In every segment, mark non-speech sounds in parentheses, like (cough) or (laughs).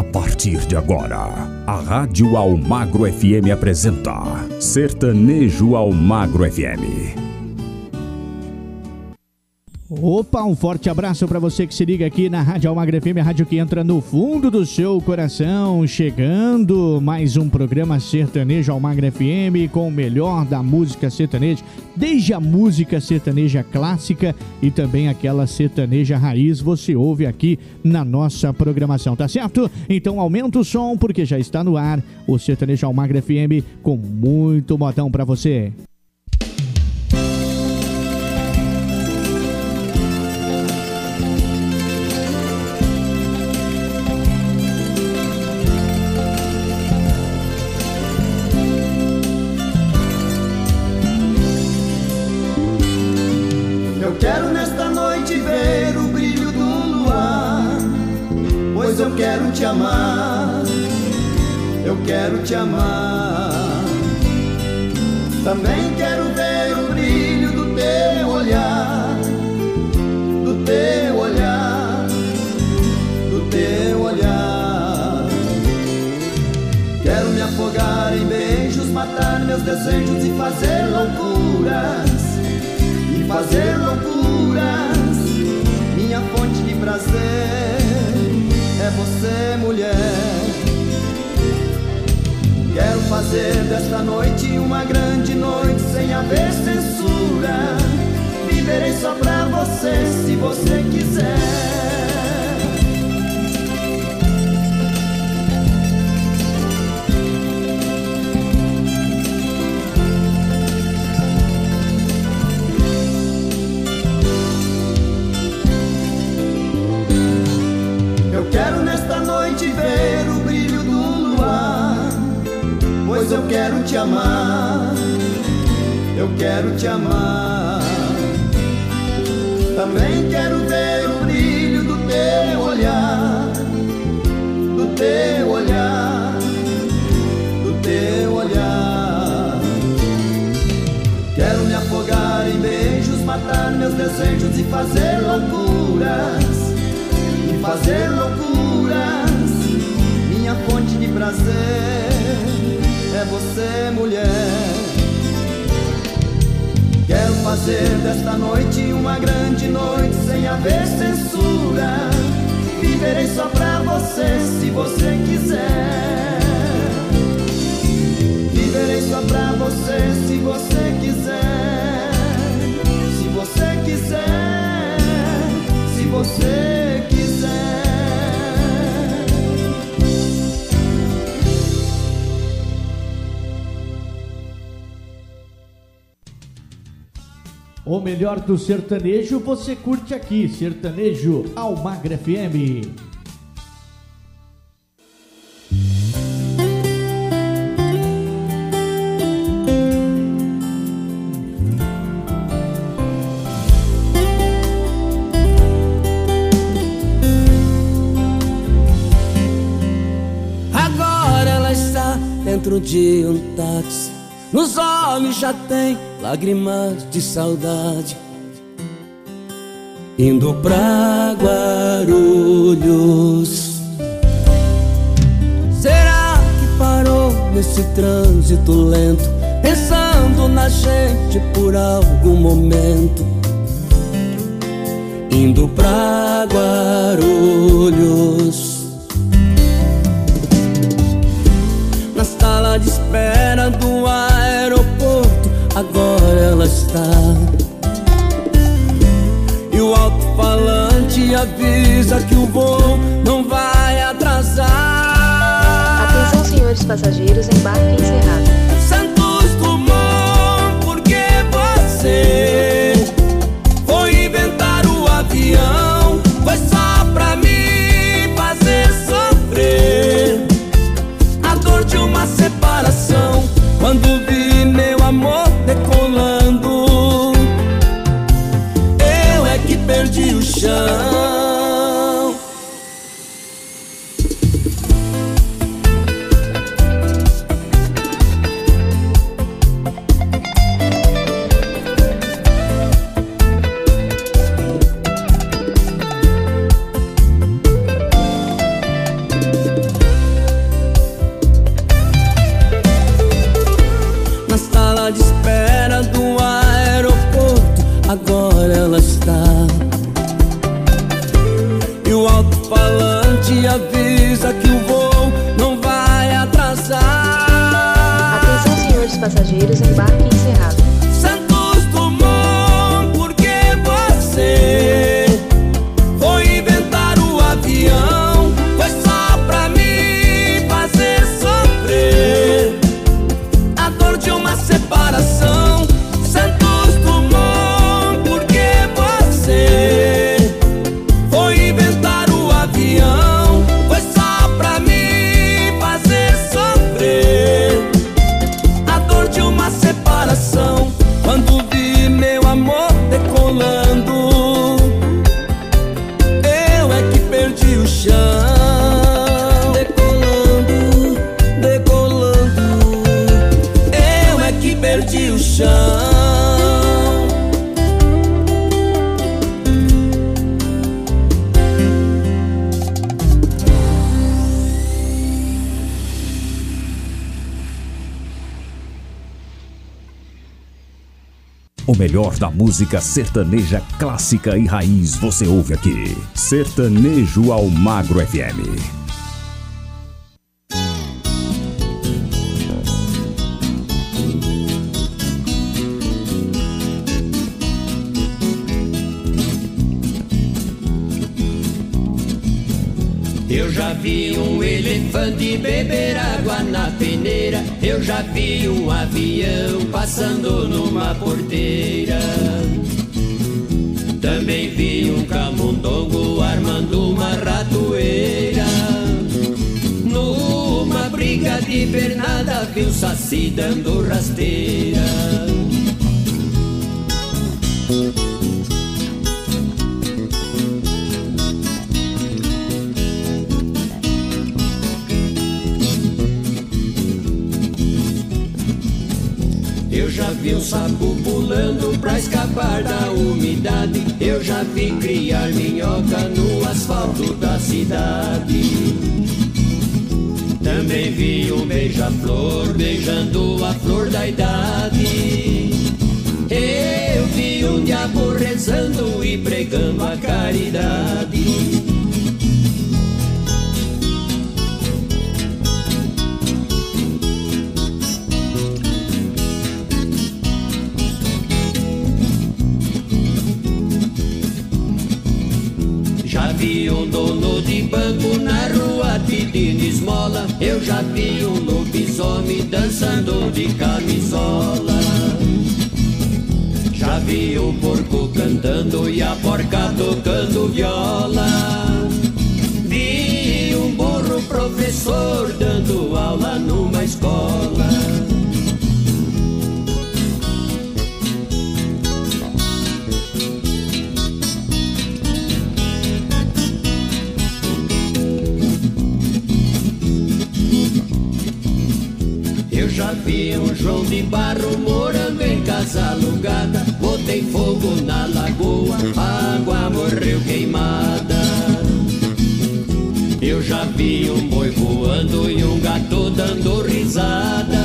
A partir de agora, a Rádio Almagro FM apresenta Sertanejo Almagro FM. Opa, um forte abraço para você que se liga aqui na Rádio Almagra FM, a rádio que entra no fundo do seu coração. Chegando mais um programa sertanejo Almagra FM com o melhor da música sertaneja, desde a música sertaneja clássica e também aquela sertaneja raiz, você ouve aqui na nossa programação, tá certo? Então aumenta o som porque já está no ar o sertanejo Almagra FM com muito botão para você. Prazer é você, mulher. Quero fazer desta noite uma grande noite sem haver censura. Viverei só pra você se você quiser. Viverei só pra você se você quiser. Se você quiser, se você O melhor do sertanejo você curte aqui, Sertanejo Almagra FM. Agora ela está dentro de um táxi. Nos olhos já tem lágrimas de saudade, indo pra Guarulhos. Será que parou nesse trânsito lento, pensando na gente por algum momento? Indo pra Guarulhos. Na sala de espera do aeroporto agora ela está. E o alto-falante avisa que o voo não vai atrasar. Atenção, senhores passageiros, embarque encerrado. Santos Dumont, por que você foi inventar o avião? Foi só pra me fazer sofrer a dor de uma separação. Quando vi Revolution. Música sertaneja clássica e raiz você ouve aqui. Sertanejo ao Magro FM. Eu já vi um elefante peneira. Já vi um avião passando numa porteira. Também vi um camundongo armando uma ratoeira. Numa briga de pernada vi o saci dando rasteira. Escapar da umidade. Eu já vi criar minhoca no asfalto da cidade. Também vi um beija-flor beijando a flor da idade. Eu vi um diabo rezando e pregando a caridade. De banco na rua pedindo esmola. Eu já vi um lobisomem dançando de camisola. Já vi um porco cantando e a porca tocando viola. Vi um burro professor dando aula numa escola. Vi um João de Barro morando em casa alugada. Botei fogo na lagoa, a água morreu queimada. Eu já vi um boi voando e um gato dando risada.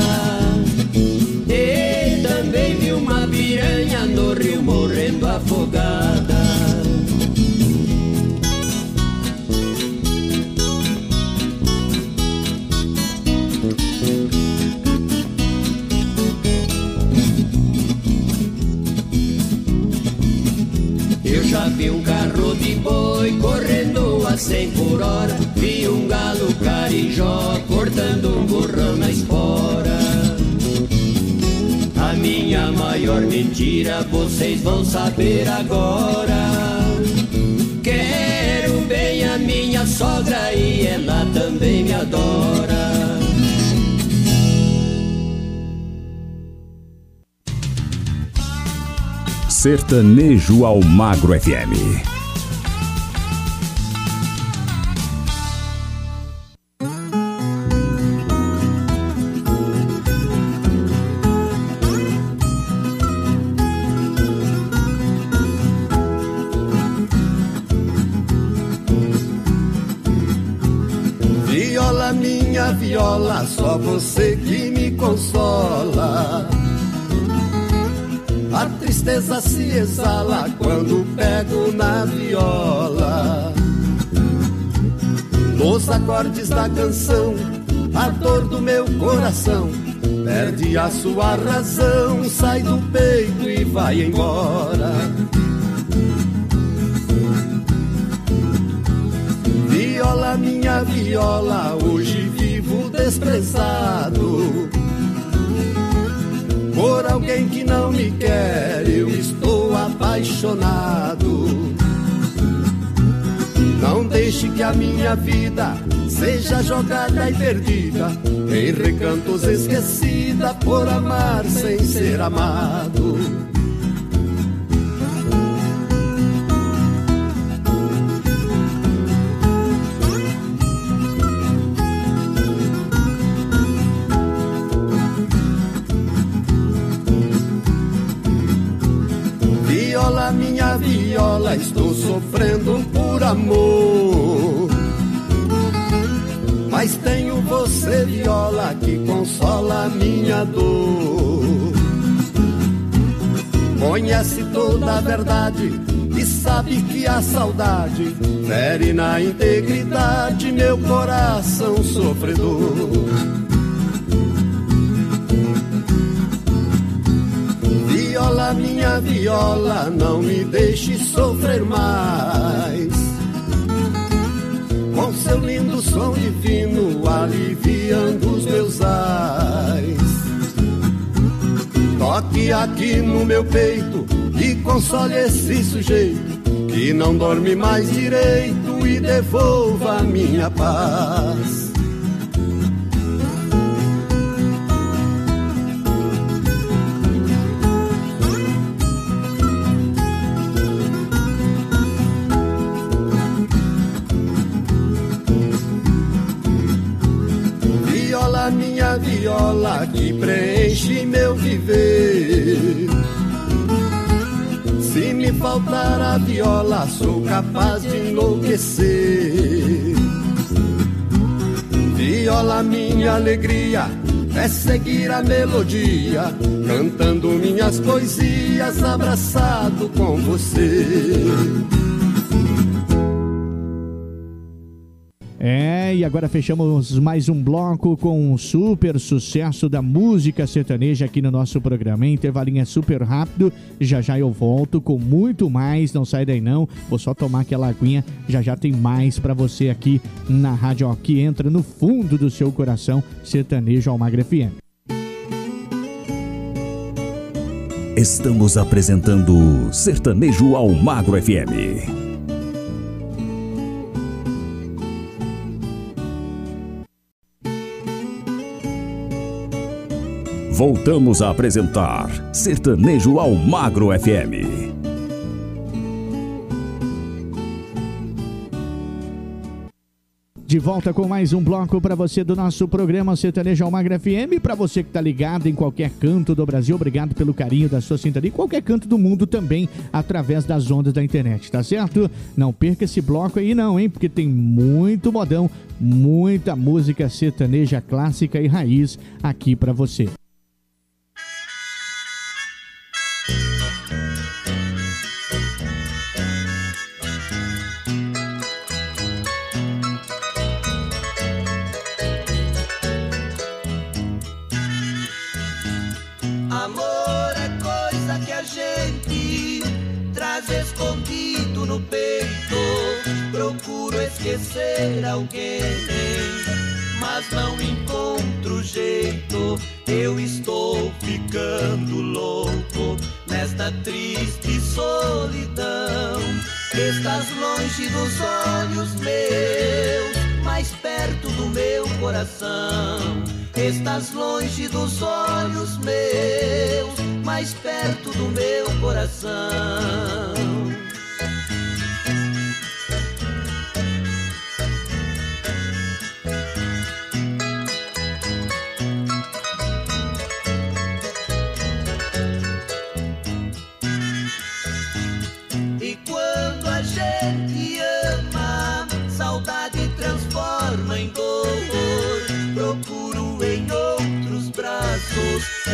E também vi uma piranha no rio morrendo afogada. Boi correndo a 100 por hora. Vi um galo carijó cortando um burrão na espora. A minha maior mentira vocês vão saber agora. Quero bem a minha sogra e ela também me adora. Sertanejo ao Magro FM. Você que me consola. A tristeza se exala quando pego na viola. Nos acordes da canção, a dor do meu coração perde a sua razão, sai do peito e vai embora. Viola, minha viola, hoje desprezado. Por alguém que não me quer, eu estou apaixonado. Não deixe que a minha vida seja jogada e perdida em recantos esquecida por amar sem ser amado. Estou sofrendo por amor. Mas tenho você, viola, que consola minha dor. Conhece toda a verdade e sabe que a saudade fere na integridade meu coração sofredor. Minha viola, não me deixe sofrer mais. Com seu lindo som divino, aliviando os meus ais. Toque aqui no meu peito e console esse sujeito que não dorme mais direito e devolva a minha paz. Sou capaz de enlouquecer. Viola, minha alegria, é seguir a melodia, cantando minhas poesias, abraçado com você. É, e agora fechamos mais um bloco com um super sucesso da música sertaneja aqui no nosso programa. Intervalinho é super rápido, já já eu volto com muito mais, não sai daí não. Vou só tomar aquela aguinha, já já tem mais pra você aqui na rádio ó, que entra no fundo do seu coração, sertanejo Almagra FM. Estamos apresentando Sertanejo ao Magro FM. Voltamos a apresentar Sertanejo ao Magro FM. De volta com mais um bloco para você do nosso programa Sertanejo Almagra FM. Para você que está ligado em qualquer canto do Brasil, obrigado pelo carinho da sua sintonia. Qualquer canto do mundo também, através das ondas da internet, tá certo? Não perca esse bloco aí não, hein? Porque tem muito modão, muita música sertaneja clássica e raiz aqui para você. Procuro esquecer alguém, mas não encontro jeito. Eu estou ficando louco nesta triste solidão. Estás longe dos olhos meus, mais perto do meu coração. Estás longe dos olhos meus, mais perto do meu coração.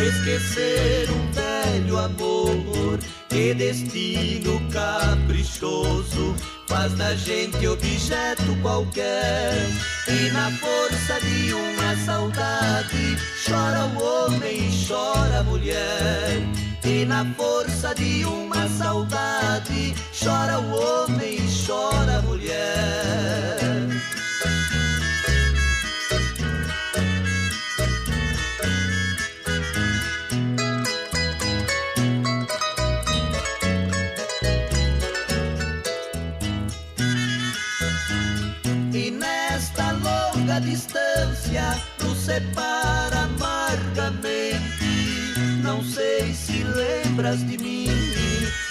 Esquecer um velho amor. Que destino caprichoso faz da gente objeto qualquer. E na força de uma saudade, chora o homem e chora a mulher. E na força de uma saudade, chora o homem e chora a mulher. Separa amargamente. Não sei se lembras de mim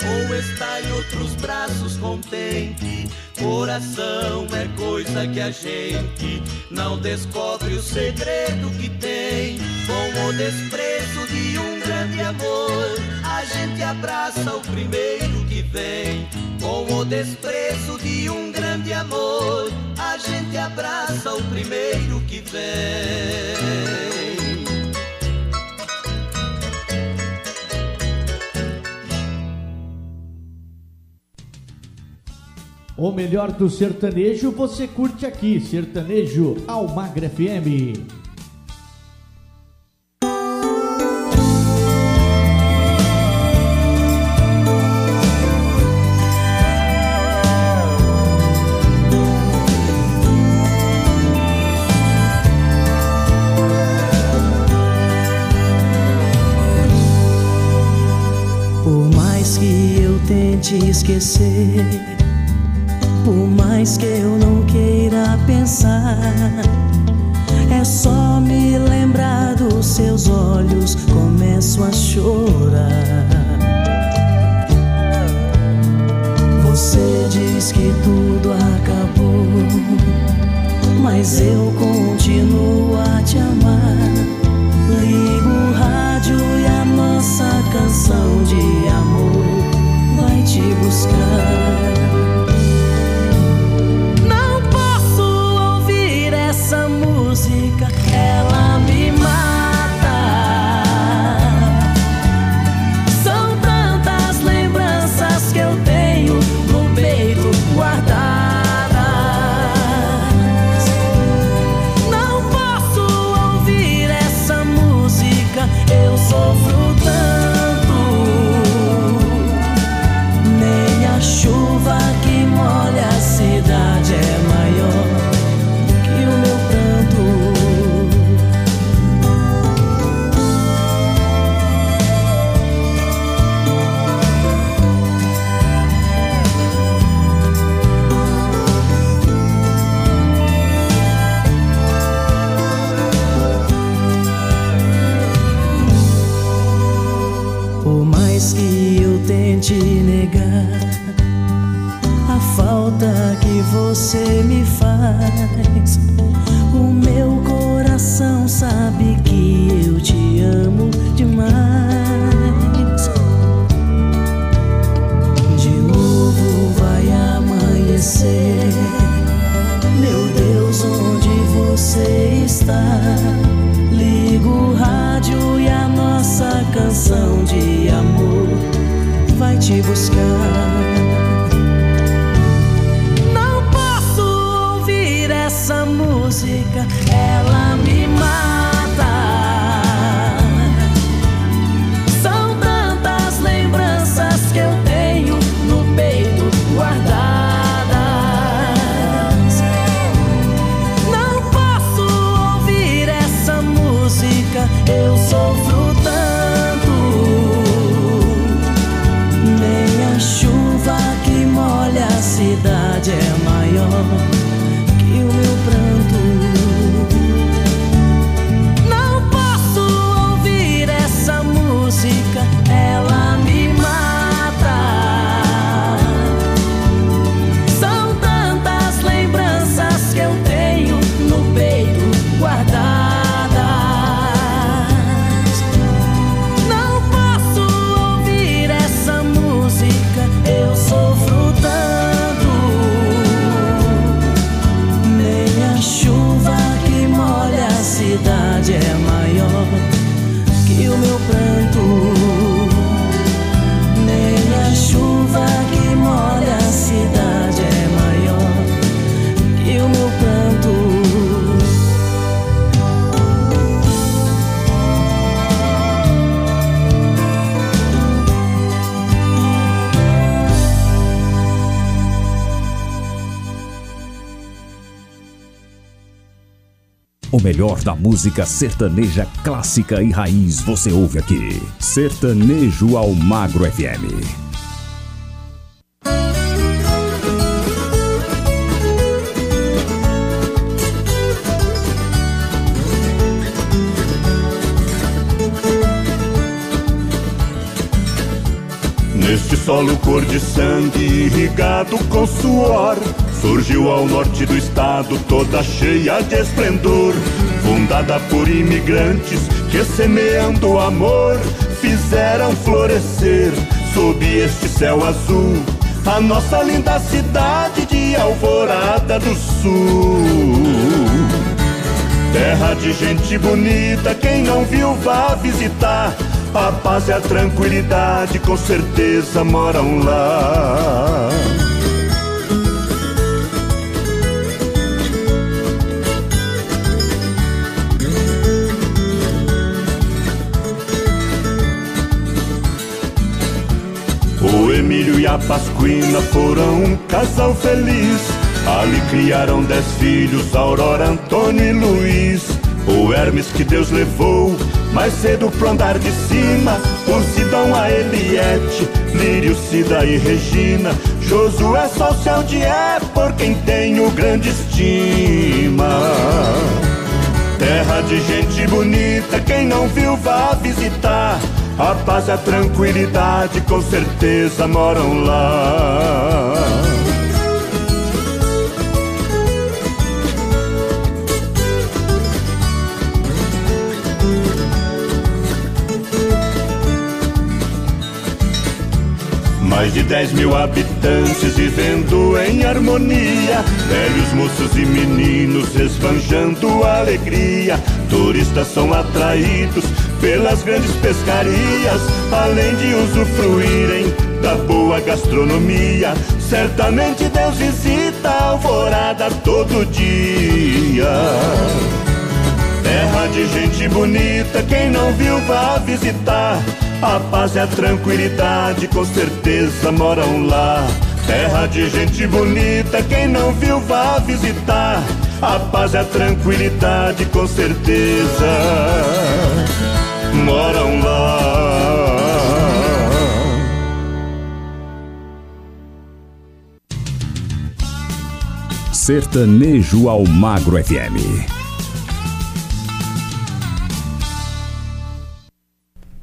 ou está em outros braços contente. Coração é coisa que a gente não descobre o segredo que tem. Com o desprezo de um grande amor, a gente abraça o primeiro que vem. Com o desprezo de um grande amor, a gente abraça o primeiro que vem. O melhor do sertanejo você curte aqui, Sertanejo Almagra FM. Tente esquecer, por mais que eu não queira pensar, é só me lembrar dos seus olhos, começo a chorar. Você diz que tudo acabou, mas eu continuo a te amar. Ligo o rádio e a nossa canção de amor te buscar. O melhor da música sertaneja clássica e raiz você ouve aqui. Sertanejo ao Magro FM. Neste solo cor de sangue irrigado com suor Surgiu ao norte do estado toda cheia de esplendor Fundada por imigrantes que semeando amor Fizeram florescer sob este céu azul A nossa linda cidade de Alvorada do Sul Terra de gente bonita, quem não viu vá visitar a paz e a tranquilidade com certeza moram lá. A Pasquina foram um casal feliz. Ali criaram dez filhos, Aurora, Antônio e Luiz. O Hermes que Deus levou mais cedo pro andar de cima, por Sidão a Eliette, Lírio, Cida e Regina. Josué só o céu de é por quem tenho grande estima. Terra de gente bonita, quem não viu vá visitar. A paz e a tranquilidade com certeza moram lá. Mais de 10 mil habitantes vivendo em harmonia. Velhos, moços e meninos esbanjando alegria. Turistas são atraídos pelas grandes pescarias, além de usufruírem da boa gastronomia. Certamente Deus visita a alvorada todo dia. Terra de gente bonita, quem não viu vá visitar. A paz e a tranquilidade com certeza moram lá. Terra de gente bonita, quem não viu vá visitar. A paz e a tranquilidade com certeza moram lá. Sertanejo ao Magro FM.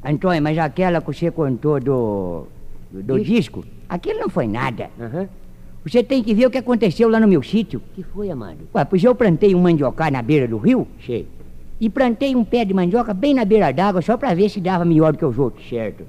Antônio, mas aquela que você contou do, do, do disco, aquilo não foi nada. Aham. Você tem que ver o que aconteceu lá no meu sítio. que foi, amado? Ué, pois eu plantei um mandiocar na beira do rio Sei, e plantei um pé de mandioca bem na beira d'água só pra ver se dava melhor do que os outros. certo.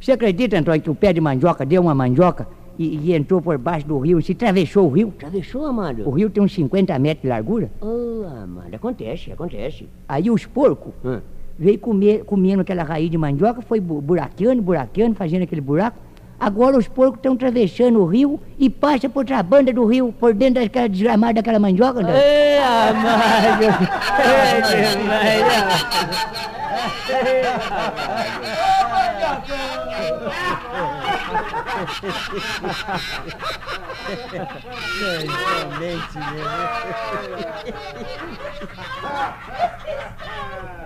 Você acredita, Antônio, que o pé de mandioca deu uma mandioca e, e entrou por baixo do rio e se atravessou o rio? Atravessou, O amado? rio tem uns 50 metros de largura. Oh, amado, acontece, acontece. Aí os porcos Hã? veio comer, comendo aquela raiz de mandioca, foi bu- buraqueando, buraqueando, fazendo aquele buraco. Agora os porcos estão atravessando o rio e passa por outra banda do rio, por dentro daquela desgramada daquela mandioca. Ei, amado! (laughs) Ei, demais,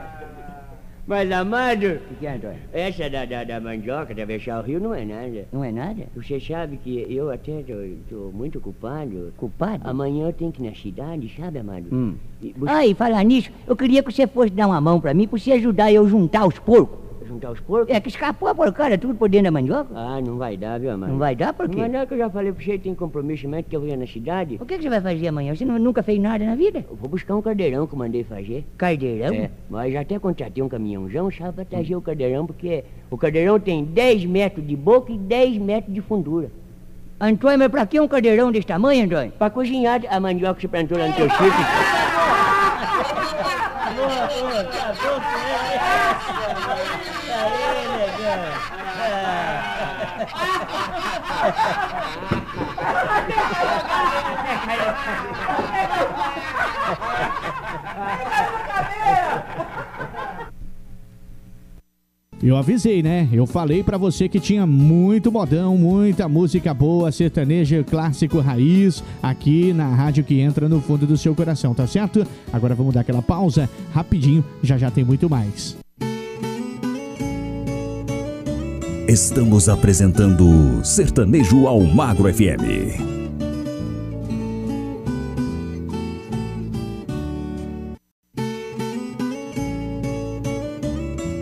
(laughs) Mas, amado, O que é, Antônio? essa da, da, da mandioca, atravessar o rio, não é nada. Não é nada? Você sabe que eu até tô, tô muito ocupado. Culpado? Amanhã eu tenho que ir na cidade, sabe, amado? Hum. E bus- Ah, e falar nisso, eu queria que você fosse dar uma mão pra mim, pra você ajudar eu juntar os porcos. Juntar os porcos? É que escapou a porcaria tudo por dentro da mandioca. Ah, não vai dar, viu, amado? Não vai dar por Não quê? vai dar que eu já falei pra você, tem comprometimento que eu ia na cidade. O que, que você vai fazer amanhã? Você nu- nunca fez nada na vida? Eu vou buscar um cadeirão que eu mandei fazer. Cardeirão? É, mas já até contratei um caminhãozão, sabe, pra trazer o cadeirão, porque o cadeirão tem 10 metros de boca e 10 metros de fundura. Antônio, mas pra que um cadeirão desse tamanho, Antônio? Pra cozinhar a mandioca que você plantou lá no teu sítio. Eu avisei, né? Eu falei para você que tinha muito modão, muita música boa, sertaneja, clássico, raiz, aqui na rádio que entra no fundo do seu coração, tá certo? Agora vamos dar aquela pausa rapidinho, já já tem muito mais. Estamos apresentando Sertanejo ao Magro FM.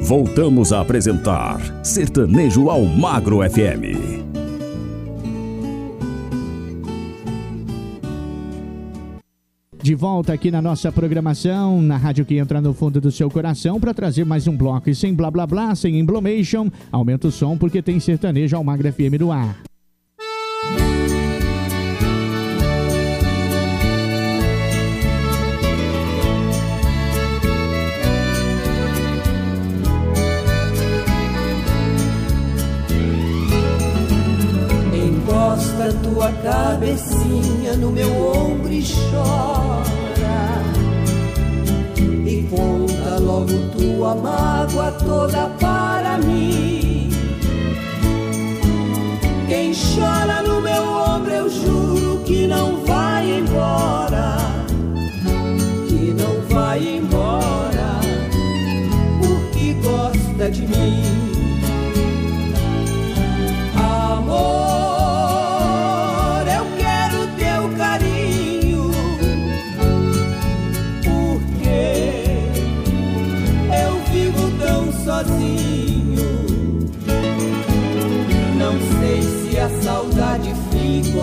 Voltamos a apresentar Sertanejo ao Magro FM. De volta aqui na nossa programação, na rádio que entra no fundo do seu coração, para trazer mais um bloco. E sem blá blá blá, sem emblomation, aumenta o som porque tem sertanejo ao Magro FM no ar. Cabecinha no meu ombro e chora. E conta logo tua mágoa toda para mim. Quem chora no meu ombro, eu juro que não vai embora. Que não vai embora, porque gosta de mim.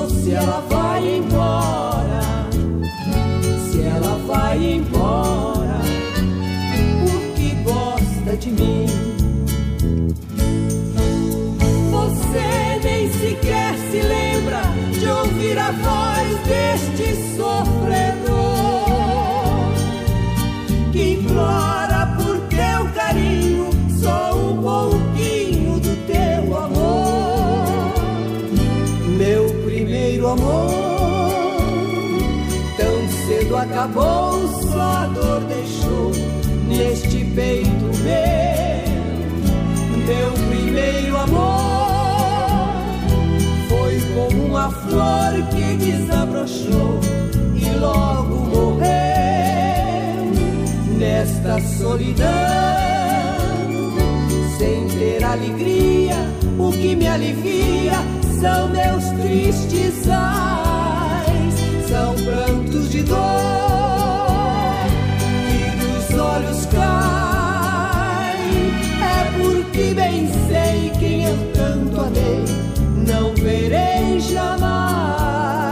Se ela vai embora. Se ela vai embora, porque gosta de mim. Acabou, só a dor deixou neste peito meu meu primeiro amor foi como uma flor que desabrochou e logo morreu nesta solidão, sem ter alegria. O que me alivia são meus tristes ais, são prantos de dor que dos olhos caem. É porque bem sei quem eu tanto amei, não verei jamais.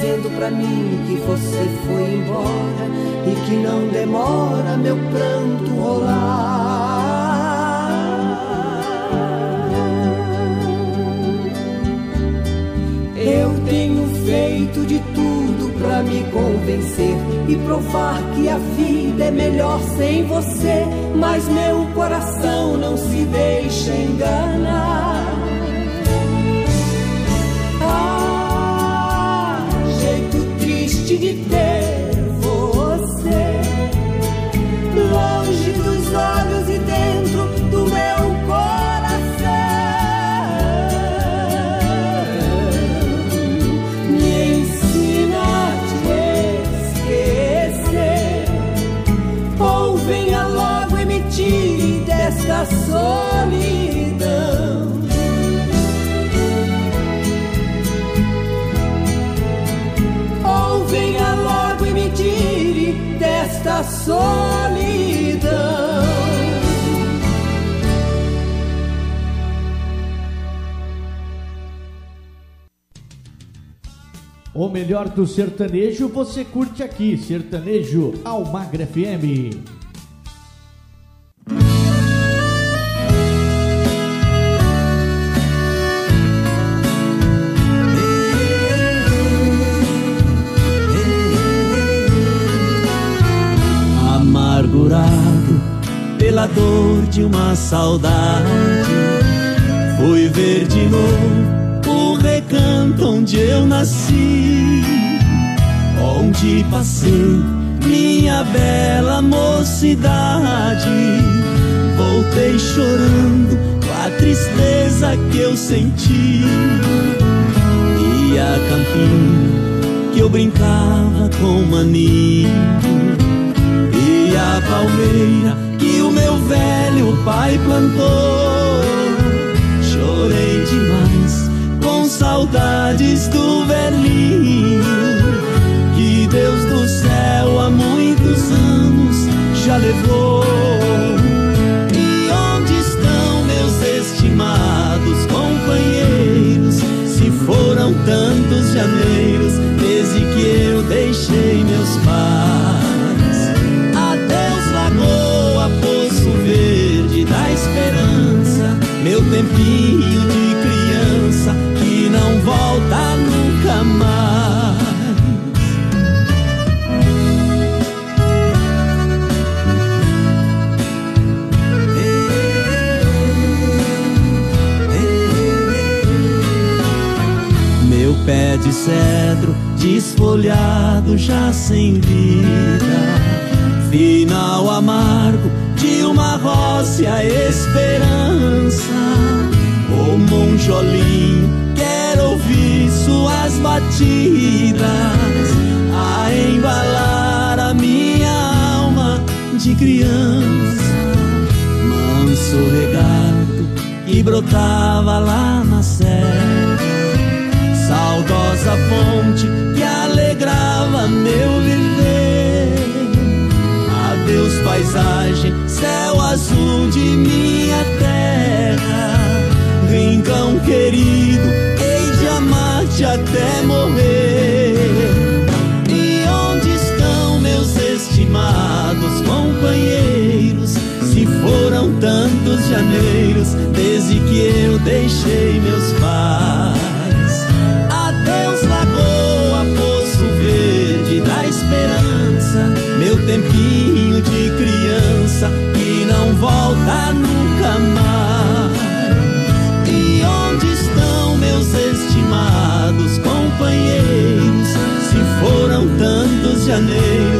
Dizendo pra mim que você foi embora e que não demora meu pranto rolar. Eu tenho feito de tudo pra me convencer e provar que a vida é melhor sem você, mas meu coração não se deixa enganar. O melhor do sertanejo você curte aqui, Sertanejo Almagra FM. Pela dor de uma saudade. Fui ver de novo o recanto onde eu nasci, onde passei minha bela mocidade. Voltei chorando com a tristeza que eu senti. E a campina que eu brincava com maninho. E a palmeira velho pai plantou. Chorei demais com saudades do velhinho. Que Deus do céu há muitos anos já levou. E onde estão meus estimados companheiros? Se foram tantos janeiros desde que eu deixei meus pais. Tempinho de criança que não volta nunca mais. Meu pé de cedro desfolhado já sem vida, final amargo de uma roça esperança. O monjolinho quer ouvir suas batidas a embalar a minha alma de criança. Manso regato que brotava lá na serra saudosa fonte que alegrava meu viver. Adeus, paisagem, céu azul de minha terra. Rincão querido, hei de amar-te até morrer. E onde estão meus estimados companheiros? Se foram tantos janeiros desde que eu deixei meus pais. Adeus, lagoa, poço verde da esperança, meu tempinho de criança que não volta janeiro.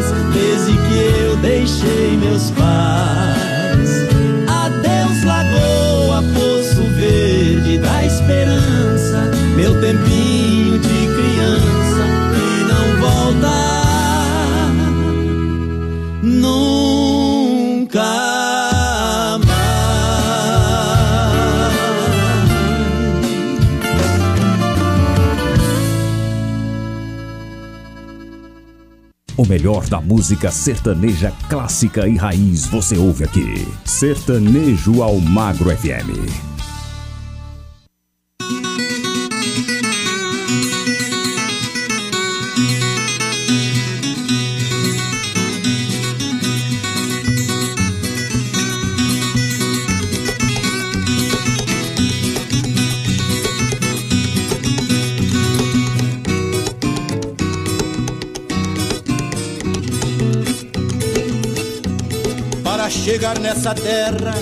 Melhor da música sertaneja clássica e raiz você ouve aqui. Sertanejo ao Magro FM. Nessa terra,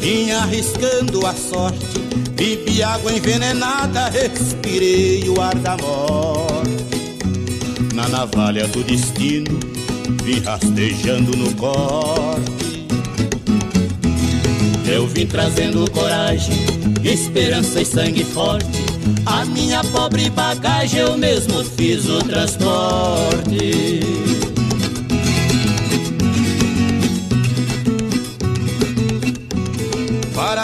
vinha arriscando a sorte. Bebi água envenenada, respirei o ar da morte. Na navalha do destino, vi rastejando no corte. Eu vim trazendo coragem, esperança e sangue forte. A minha pobre bagagem eu mesmo fiz o transporte.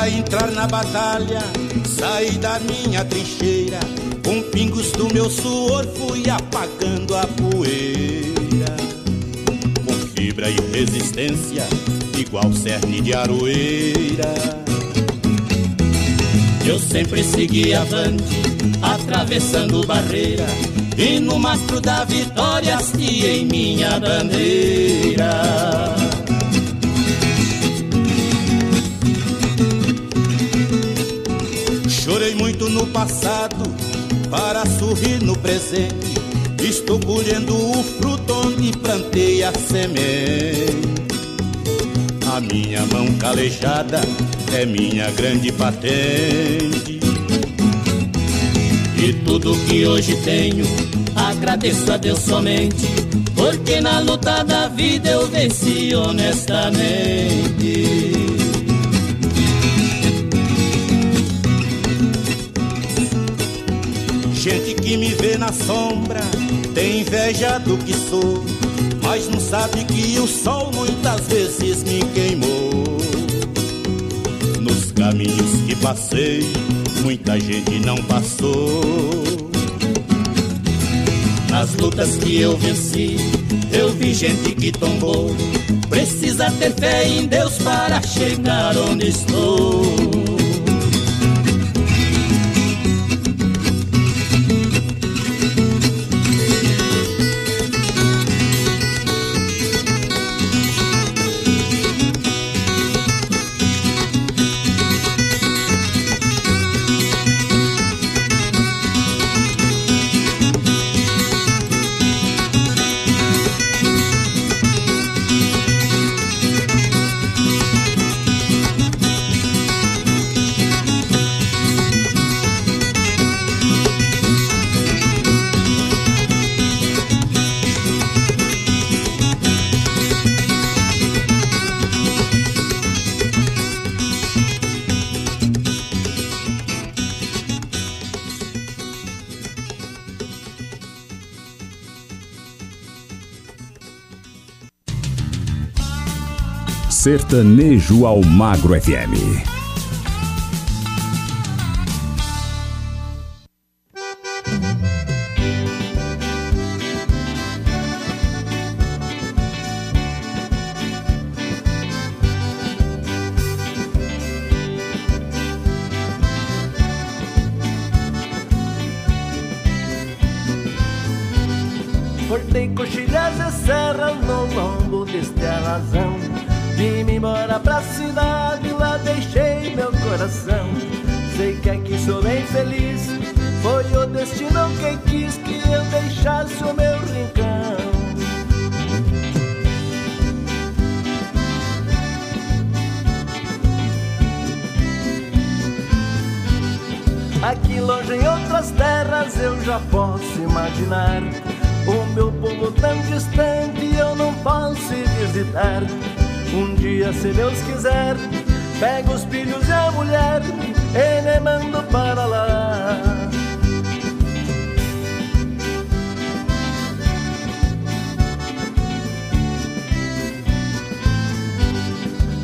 Entrar na batalha, saí da minha trincheira. Com pingos do meu suor fui apagando a poeira. Com fibra e resistência, igual cerne de aroeira. Eu sempre segui avante, atravessando barreira. E no mastro da vitória hasteei minha bandeira. Passado para sorrir no presente. Estou colhendo o fruto onde plantei a semente. A minha mão calejada é minha grande patente. E tudo que hoje tenho, agradeço a Deus somente, porque na luta da vida eu venci honestamente. Que me vê na sombra tem inveja do que sou, mas não sabe que o sol muitas vezes me queimou. Nos caminhos que passei, muita gente não passou. Nas lutas que eu venci, eu vi gente que tombou. Precisa ter fé em Deus para chegar onde estou. Sertanejo ao Magro FM. Aqui longe em outras terras eu já posso imaginar. O meu povo tão distante eu não posso visitar. Um dia se Deus quiser Pego os filhos e a mulher E me mando para lá.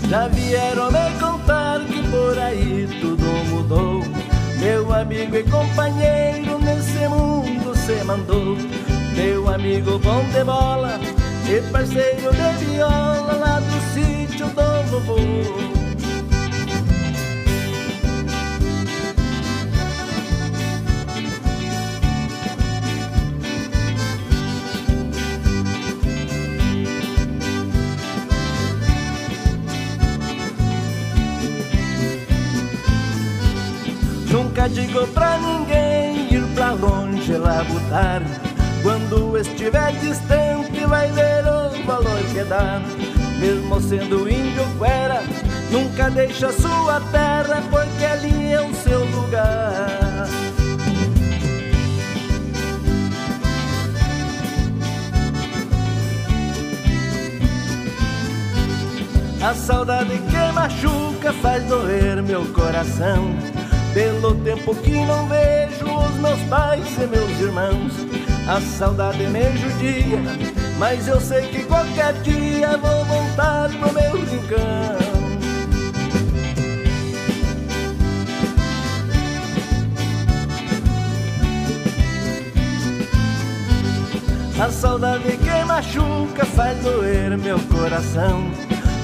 Já vieram me contar que por aí tudo Meu amigo e companheiro nesse mundo se mandou. Meu amigo bom de bola e parceiro de viola lá do sítio do vovô Nunca digo pra ninguém ir pra longe labutar Quando estiver distante vai ver o valor que dá. Mesmo sendo índio fera Nunca deixa sua terra Porque ali é o seu lugar. A saudade que machuca faz doer meu coração Pelo tempo que não vejo os meus pais e meus irmãos. A saudade me judia, mas eu sei que qualquer dia vou voltar pro meu rincão A saudade que machuca faz doer meu coração.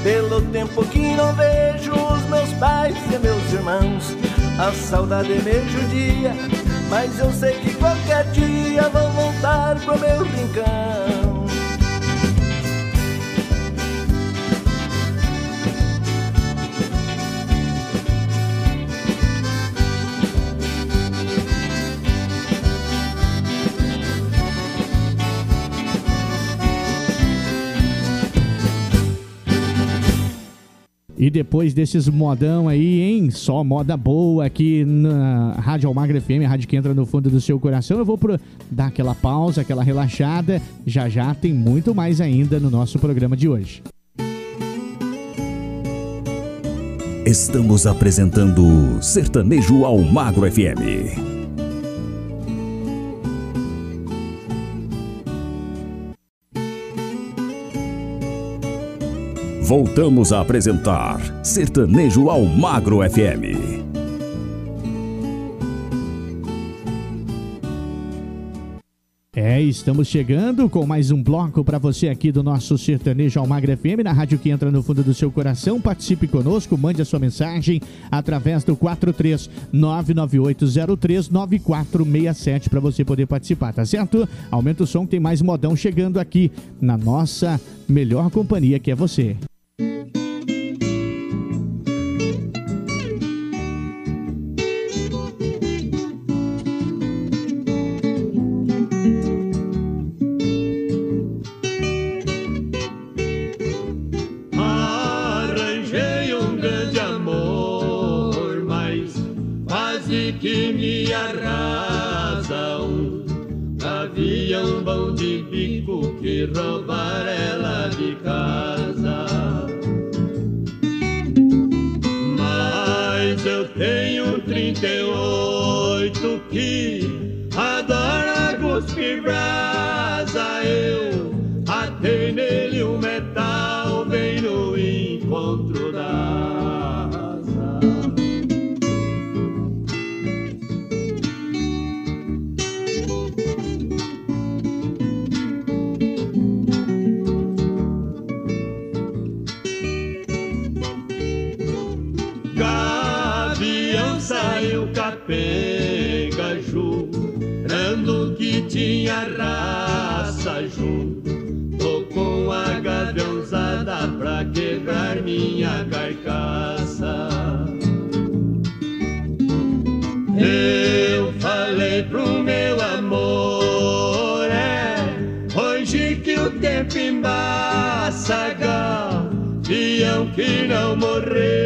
Pelo tempo que não vejo os meus pais e meus irmãos A saudade me judia, mas eu sei que qualquer dia vou voltar pro meu rincão E depois desses modão aí, hein? Só moda boa aqui na Rádio Almagra FM, a rádio que entra no fundo do seu coração. Eu vou pro... dar aquela pausa, aquela relaxada. Já já tem muito mais ainda no nosso programa de hoje. Estamos apresentando Sertanejo Almagro FM. Voltamos a apresentar Sertanejo ao Magro FM. É, estamos chegando com mais um bloco para você aqui do nosso Sertanejo Almagra FM, na rádio que entra no fundo do seu coração. Participe conosco, mande a sua mensagem através do 43998039467 para você poder participar, tá certo? Aumenta o som, tem mais modão chegando aqui na nossa melhor companhia que é você. Um que me arrasa um avião bom de bico que roubar ela tinha raça, Tô com a gaviãozada pra quebrar minha carcaça. Eu falei pro meu amor, é hoje que o tempo embaça, gavião que não morreu,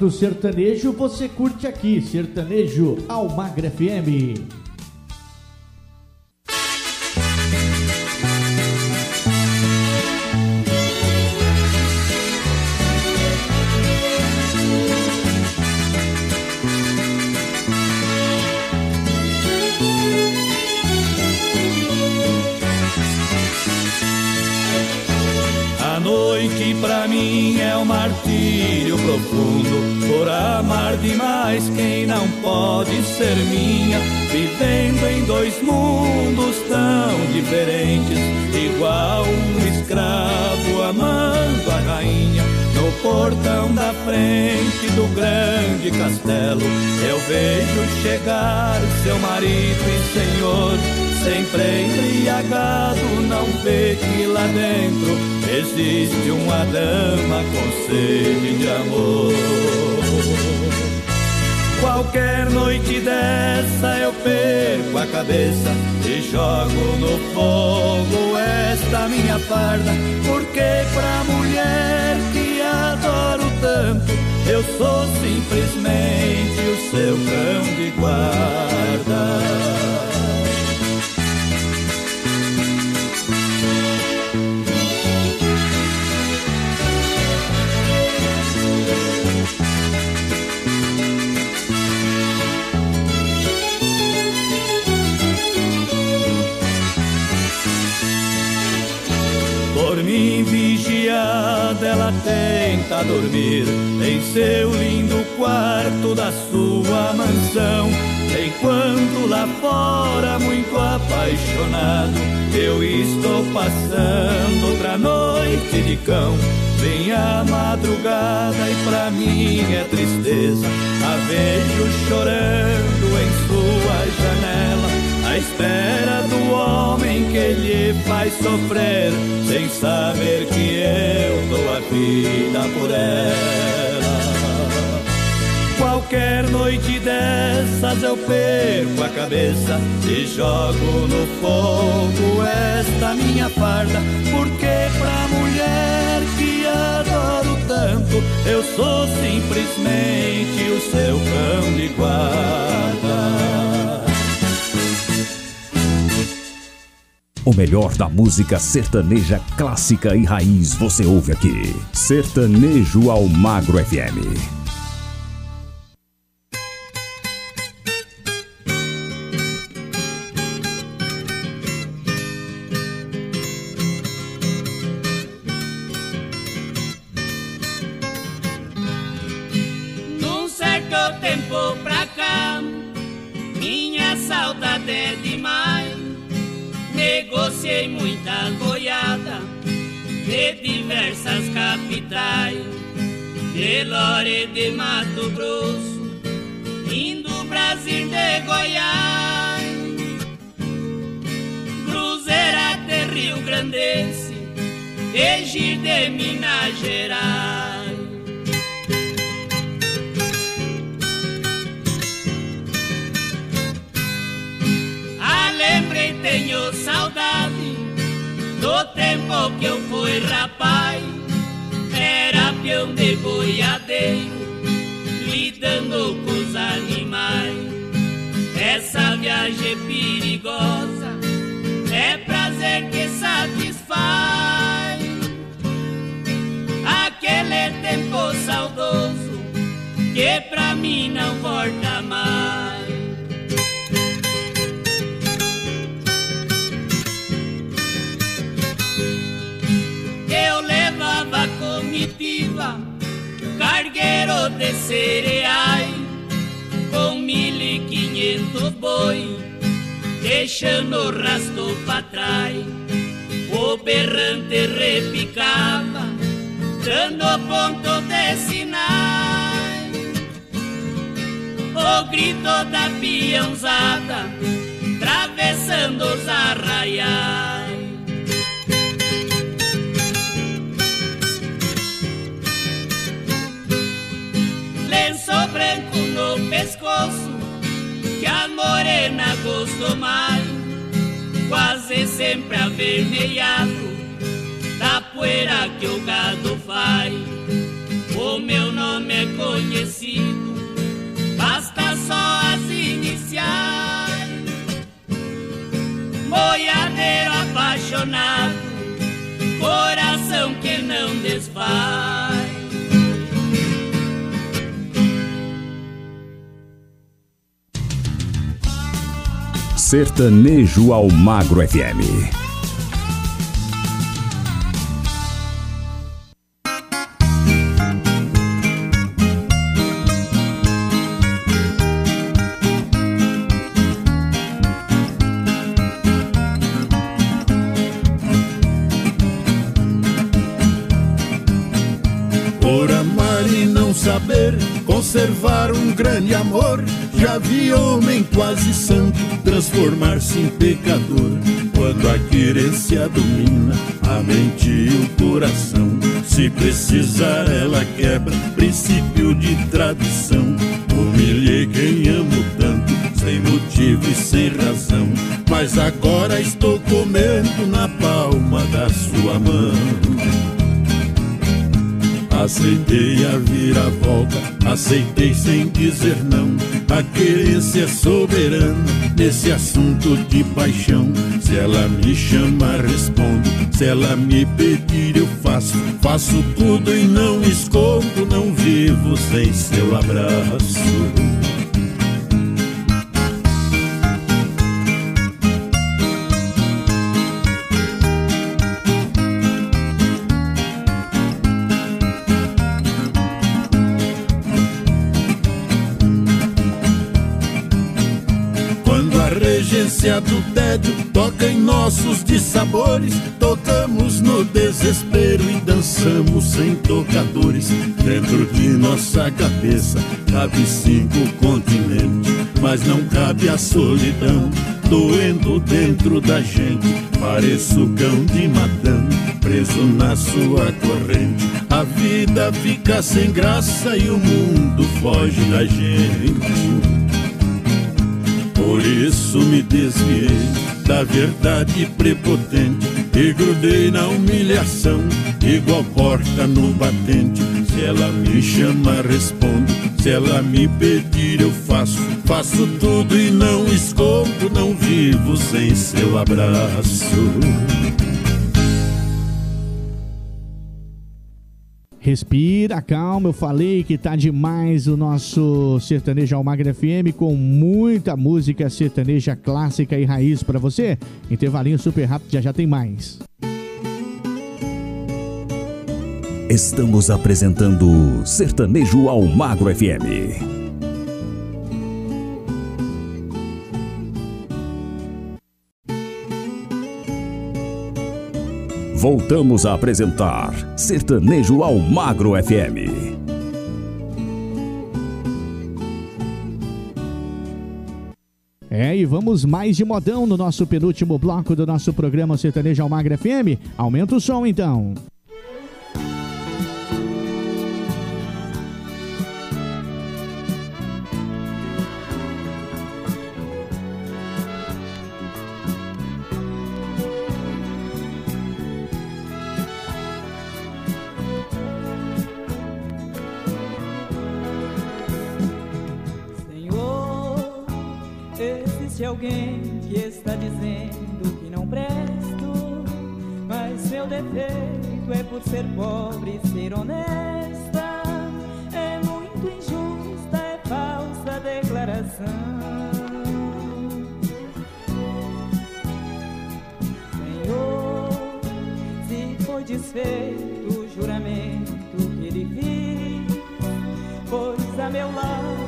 do sertanejo você curte aqui, Sertanejo Almagra FM. Igual um escravo amando a rainha. No portão da frente do grande castelo, eu vejo chegar seu marido e senhor, sempre embriagado, não vê que lá dentro existe uma dama com sede de amor. Qualquer noite dessa eu perco a cabeça e jogo no fogo esta minha farda, porque pra mulher que adoro tanto, eu sou simplesmente o seu cão de guarda. Ela tenta dormir em seu lindo quarto da sua mansão. Enquanto lá fora, muito apaixonado, eu estou passando outra noite de cão. Vem a madrugada e pra mim é tristeza. A vejo chorando em sua janela à espera do homem que lhe faz sofrer, sem saber que eu dou a vida por ela. Qualquer noite dessas eu perco a cabeça e jogo no fogo esta minha farda, porque pra mulher que adoro tanto, eu sou simplesmente o seu cão de guarda. O melhor da música sertaneja clássica e raiz você ouve aqui. Sertanejo ao Magro FM. De diversas capitais, de Lore de Mato Grosso, indo Brasil de Goiás, Cruzeira de Rio Grandense, Egir de Minas Gerais. lembrei, tenho saudade do tempo que eu fui rapaz. Era peão de boiadeiro, lidando com os animais. Essa viagem perigosa é prazer que satisfaz. Aquele tempo saudoso que pra mim não volta mais. Cargueiro de cereais, com mil e quinhentos boi, deixando o rasto pra trás. O berrante repicava, dando ponto de sinais. O grito da piãozada, atravessando os arraiais. Pescoço que a morena gostou mais, quase sempre avermelhado da poeira que o gado faz. O meu nome é conhecido, basta só as iniciais. Boiadeiro apaixonado, coração que não desfaz. Sertanejo ao Magro FM. Não saber conservar um grande amor. Já vi homem quase santo transformar-se em pecador. Quando a querência domina a mente e o coração, se precisar ela quebra princípio de tradição. Humilhei quem amo tanto, sem motivo e sem razão. Mas agora estou comendo na palma da sua mão. Aceitei a viravolta, aceitei sem dizer não. A querência soberana nesse assunto de paixão. Se ela me chamar, respondo. Se ela me pedir, eu faço. Faço tudo e não escondo. Não vivo sem seu abraço. Regência do tédio toca em nossos dissabores. Tocamos no desespero e dançamos sem tocadores. Dentro de nossa cabeça cabe cinco continentes, mas não cabe a solidão. Doendo dentro da gente, pareço cão de matão, preso na sua corrente. A vida fica sem graça e o mundo foge da gente. Por isso me desviei da verdade prepotente e grudei na humilhação, igual porta no batente. Se ela me chama, respondo. Se ela me pedir, eu faço. Faço tudo e não escondo, não vivo sem seu abraço. Respira, calma, eu falei que tá demais o nosso Sertanejo Almagra FM com muita música sertaneja clássica e raiz para você. Intervalinho super rápido, já já tem mais. Estamos apresentando Sertanejo Almagro FM. Voltamos a apresentar Sertanejo ao Magro FM. É, e vamos mais de modão no nosso penúltimo bloco do nosso programa Sertanejo ao Magro FM. Aumenta o som então. Alguém que está dizendo que não presto, mas meu defeito é por ser pobre e ser honesta. É muito injusta, é falsa declaração. Desfeito o juramento que ele fez, pois a meu lado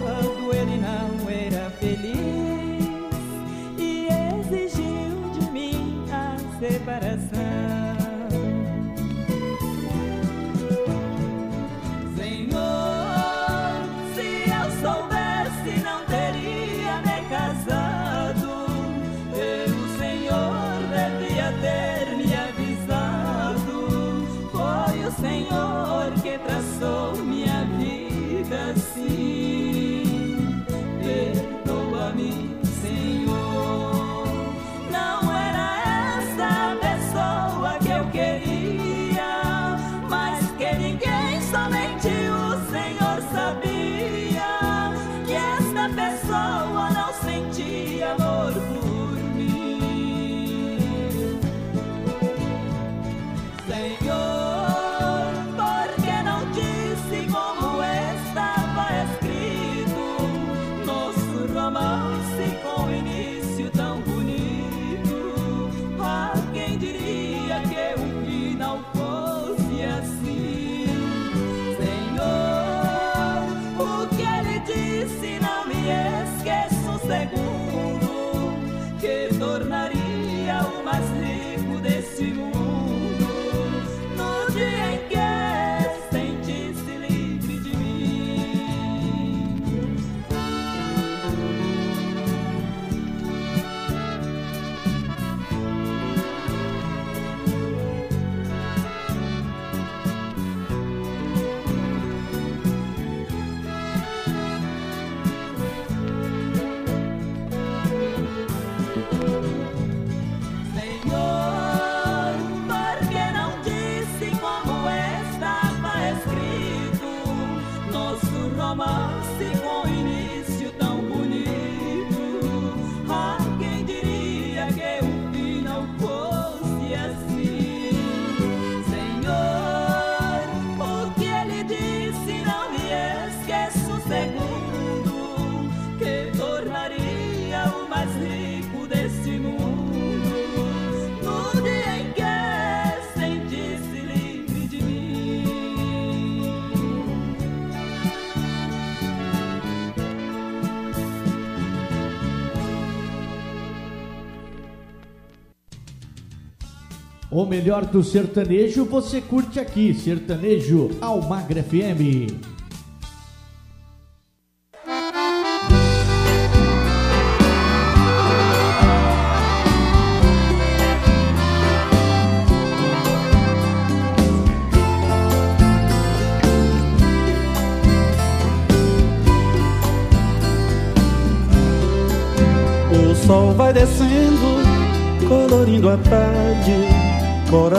O melhor do sertanejo você curte aqui, Sertanejo Almagra FM.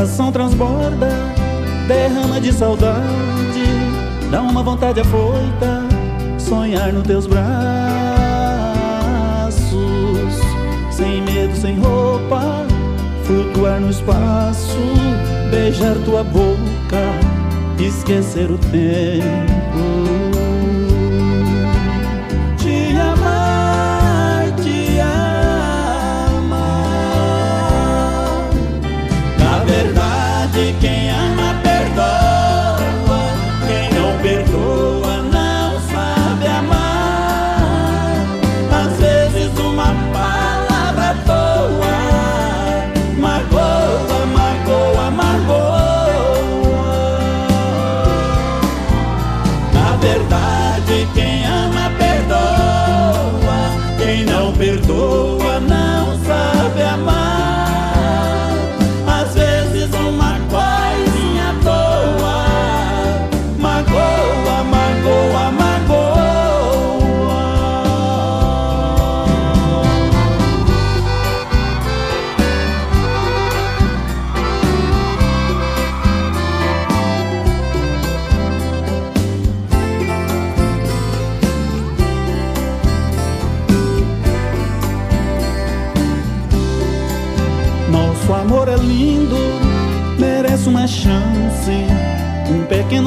Coração transborda, derrama de saudade, dá uma vontade afoita, sonhar nos teus braços, sem medo, sem roupa, flutuar no espaço, beijar tua boca, esquecer o tempo.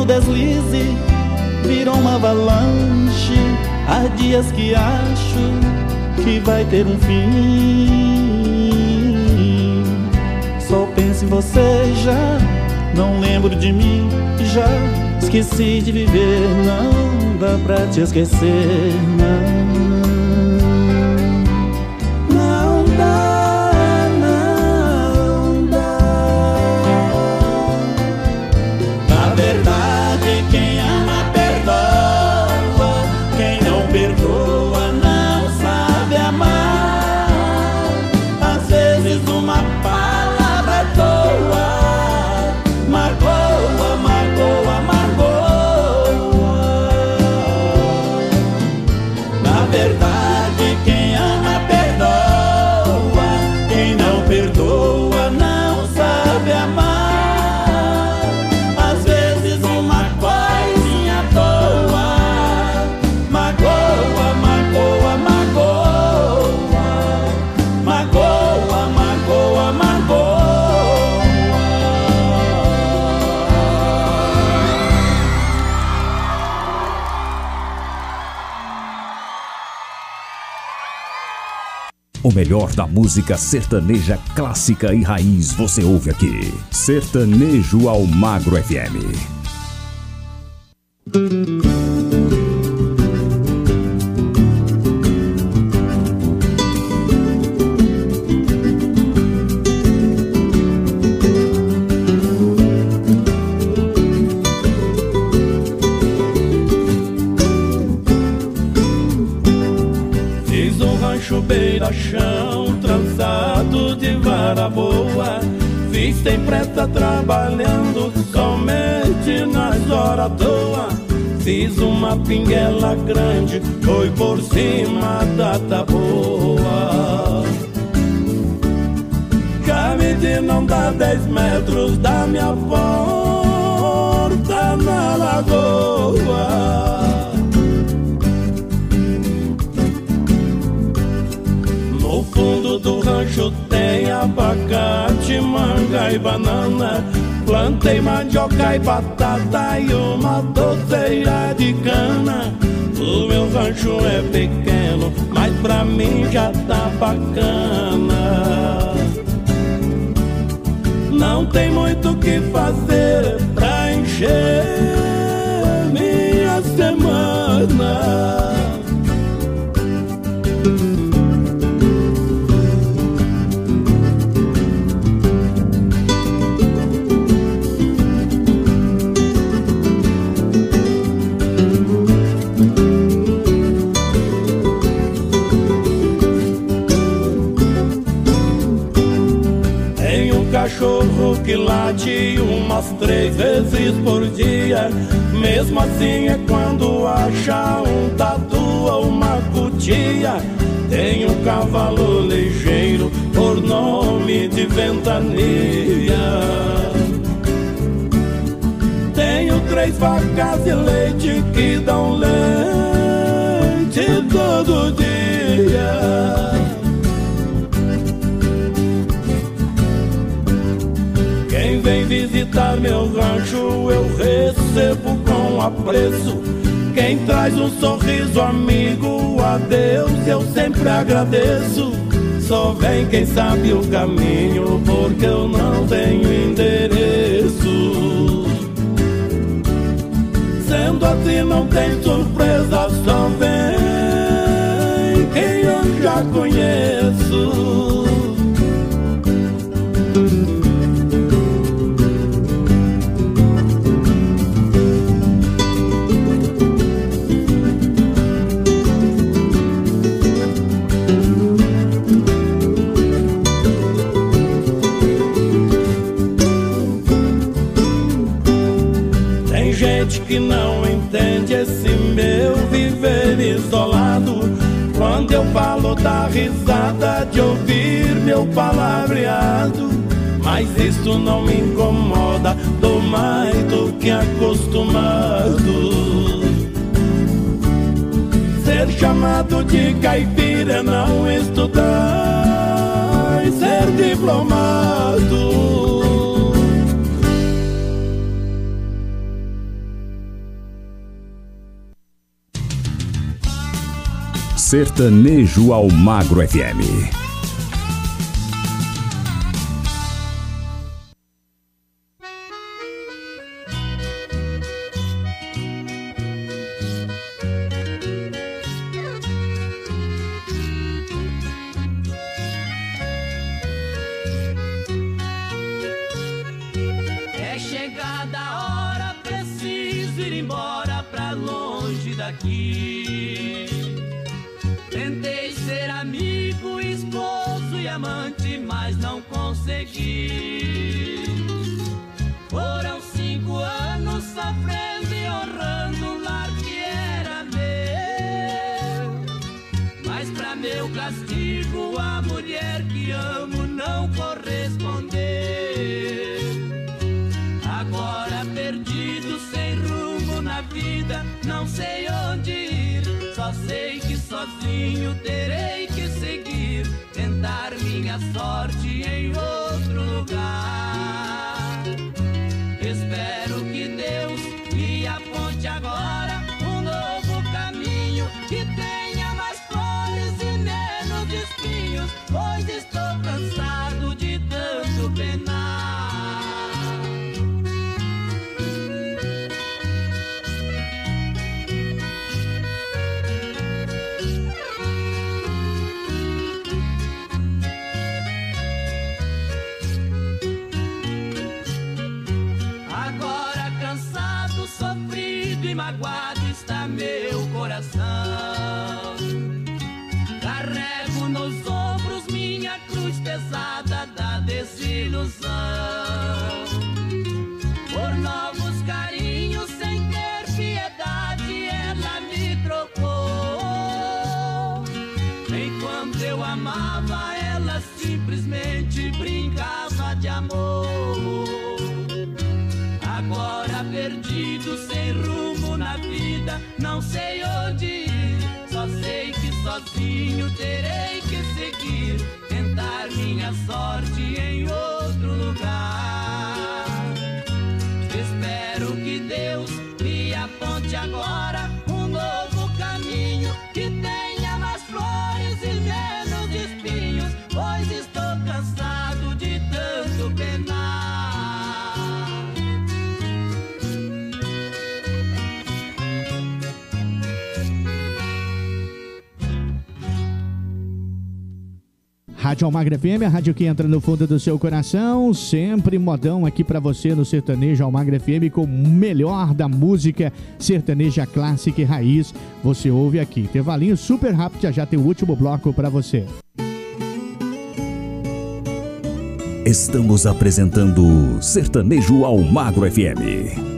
Deslize virou uma avalanche. Há dias que acho que vai ter um fim. Só penso em você já, não lembro de mim já. Esqueci de viver, não dá pra te esquecer, não. Melhor da música sertaneja clássica e raiz você ouve aqui. Sertanejo ao Magro FM. Tem pressa trabalhando somente nas horas toa. Fiz uma pinguela grande, foi por cima da taboa. Camide não dá dez metros da minha volta na lagoa. Rancho tem abacate, manga e banana. Plantei mandioca e batata e uma doceira de cana. O meu rancho é pequeno, mas pra mim já tá bacana. Não tem muito o que fazer pra encher minha semana. Late umas três vezes por dia. Mesmo assim é quando acha um tatu ou uma cutia. Tem um cavalo ligeiro por nome de ventania. Tenho três vacas de leite que dão leite todo dia. Vem visitar meu rancho, eu recebo com apreço. Quem traz um sorriso amigo, a Deus eu sempre agradeço. Só vem quem sabe o caminho, porque eu não tenho endereço. Sendo assim, não tem surpresa, só vem quem eu já conheço. Que não entende esse meu viver isolado. Quando eu falo da risada de ouvir meu palavreado. Mas isso não me incomoda, tô mais do que acostumado. Ser chamado de caipira não estudar ser diplomado. Sertanejo ao Magro FM. Sozinho terei que seguir, tentar minha sorte Rádio Almagra FM, a rádio que entra no fundo do seu coração, sempre modão aqui pra você no Sertanejo Almagra FM com o melhor da música sertaneja clássica e raiz. Você ouve aqui. Intervalinho super rápido, já já tem o último bloco pra você. Estamos apresentando Sertanejo ao Magro FM.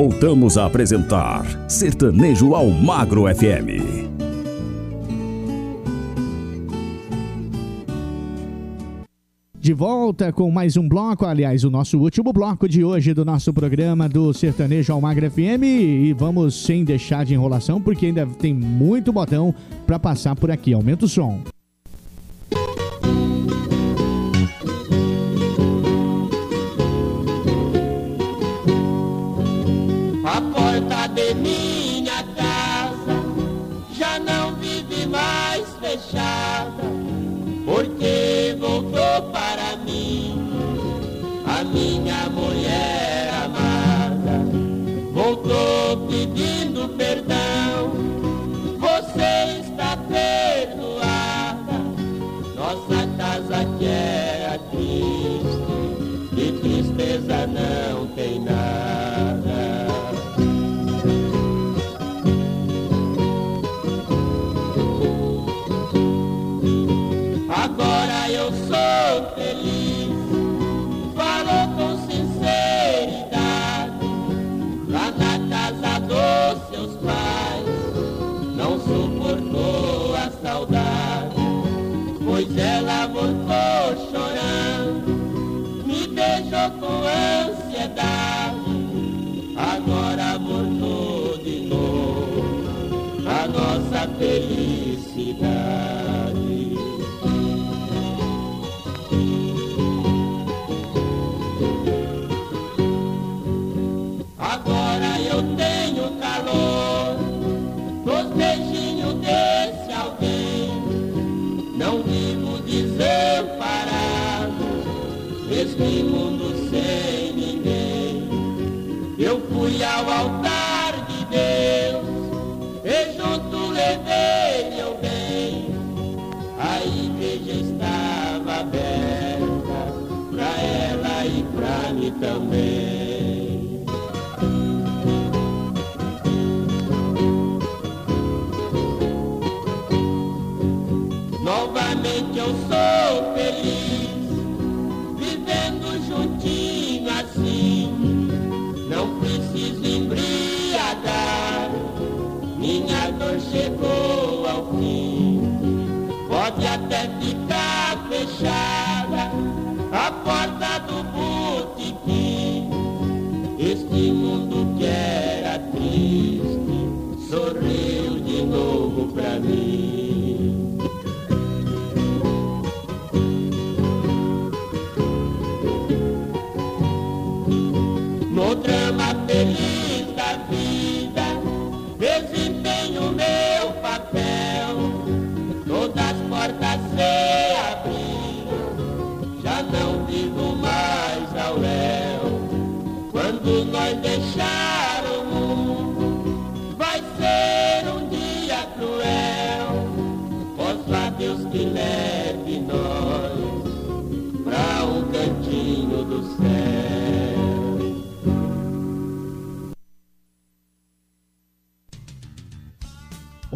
Voltamos a apresentar Sertanejo ao Magro FM. De volta com mais um bloco, aliás, o nosso último bloco de hoje do nosso programa do Sertanejo Almagra FM. E vamos sem deixar de enrolação, porque ainda tem muito botão pra passar por aqui. Aumenta o som. Porque voltou para Eu sou feliz, falou com sinceridade. Lá na casa dos seus pais, não suportou a saudade, pois ela voltou chorando, me beijou com ansiedade. Agora voltou de novo a nossa felicidade.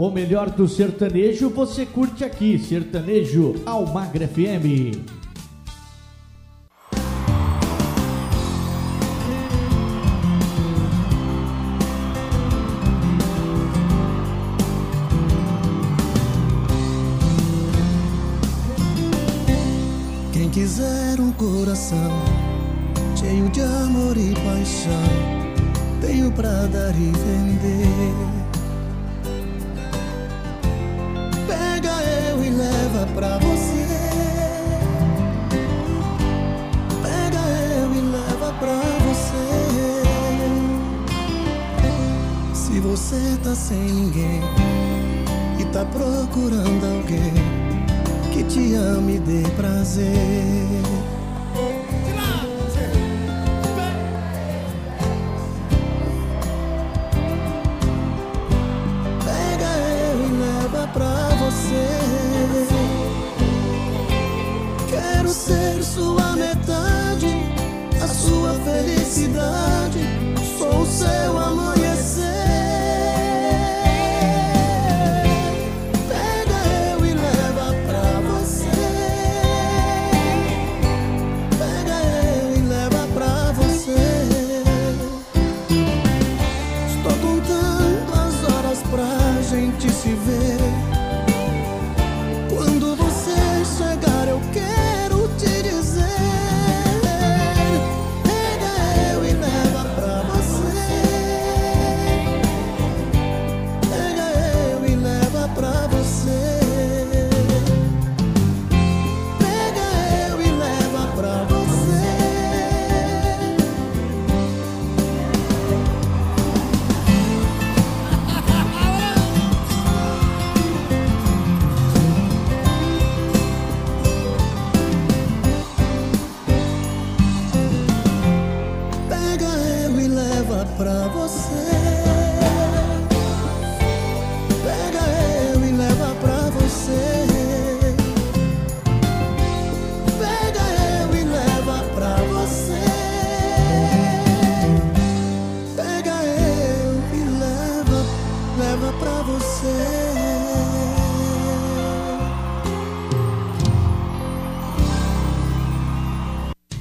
O melhor do sertanejo você curte aqui, Sertanejo Almagra FM. Quem quiser um coração cheio de amor e paixão, tenho pra dar e vender. leva pra você. Pega eu e leva pra você. Se você tá sem ninguém e tá procurando alguém que te ame e dê prazer. love.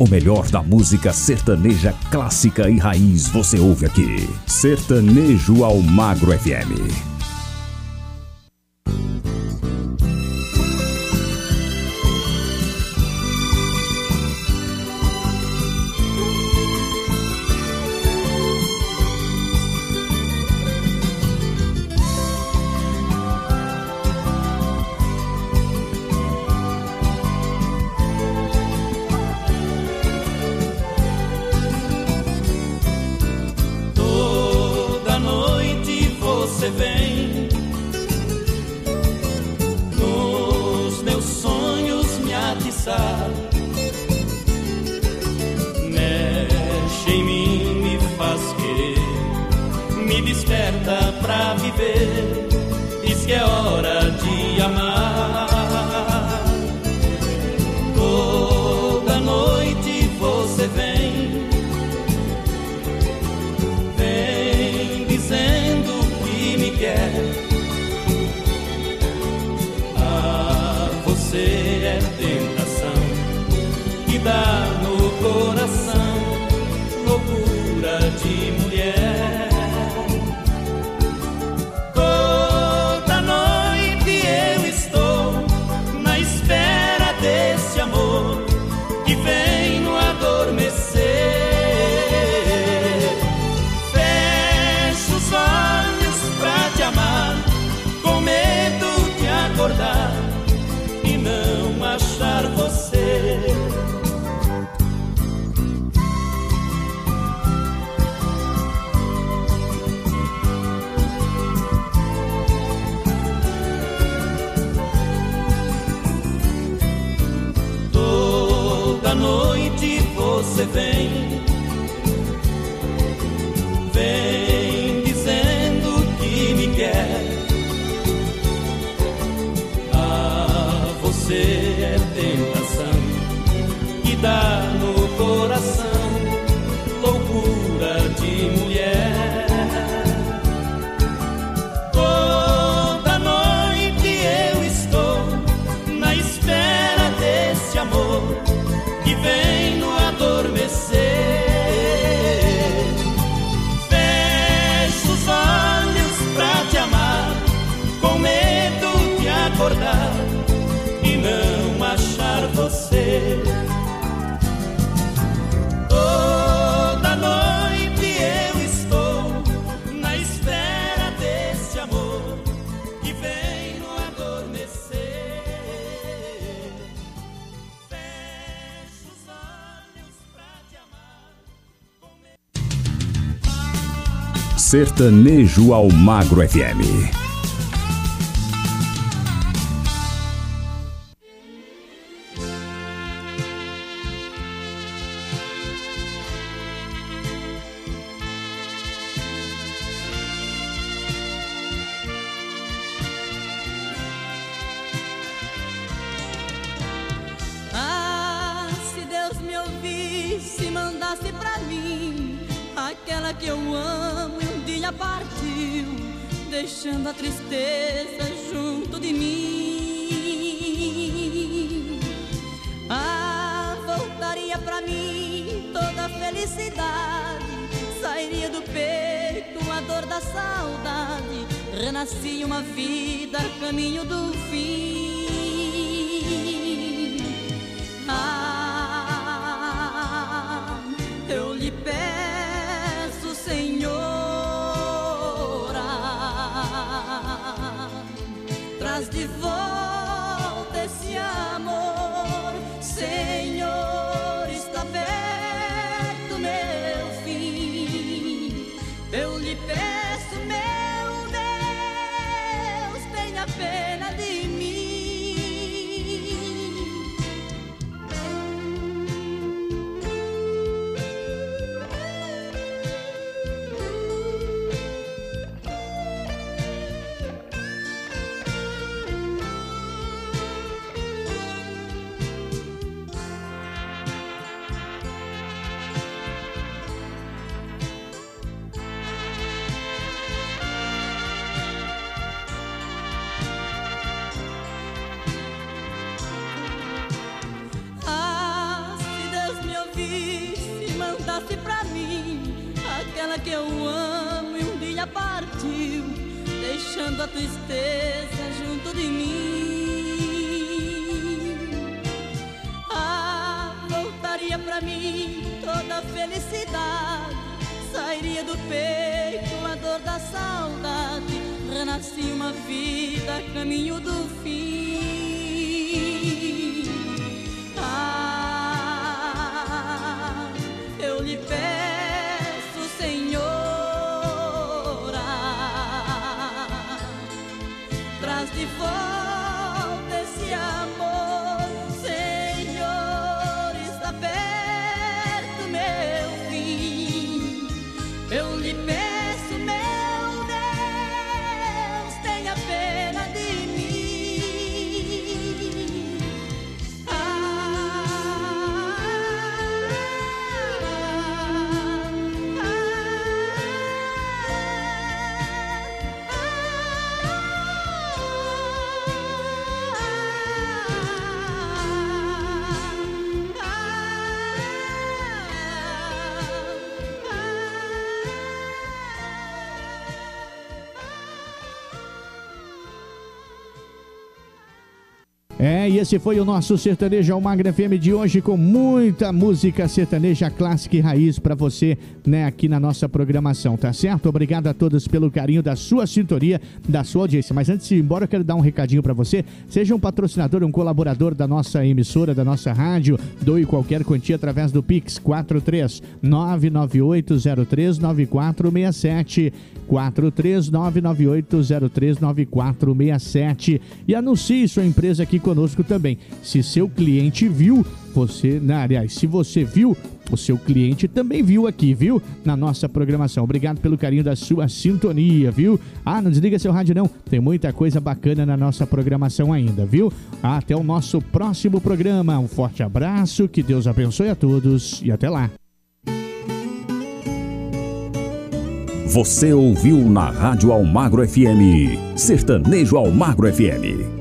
O melhor da música sertaneja clássica e raiz você ouve aqui. Sertanejo ao Magro FM. Sertanejo ao Magro FM. Deixando a tristeza junto de mim. Ah, voltaria pra mim toda a felicidade, sairia do peito a dor da saudade, renascia uma vida caminho do fim. E esse foi o nosso Sertanejo Almagra FM de hoje, com muita música sertaneja clássica e raiz para você, né, aqui na nossa programação, tá certo? Obrigado a todos pelo carinho da sua sintonia, da sua audiência. Mas antes de ir embora, eu quero dar um recadinho para você. Seja um patrocinador, um colaborador da nossa emissora, da nossa rádio, doe qualquer quantia através do Pix 43 998039467 43998039467 e anuncie sua empresa aqui conosco também. Se seu cliente viu, você, não, aliás, se você viu, o seu cliente também viu aqui, viu? Na nossa programação. Obrigado pelo carinho da sua sintonia, viu? Ah, não desliga seu rádio não. Tem muita coisa bacana na nossa programação ainda, viu? Até o nosso próximo programa. Um forte abraço, que Deus abençoe a todos e até lá. Você ouviu na Rádio Almagro FM, Sertanejo Almagro FM.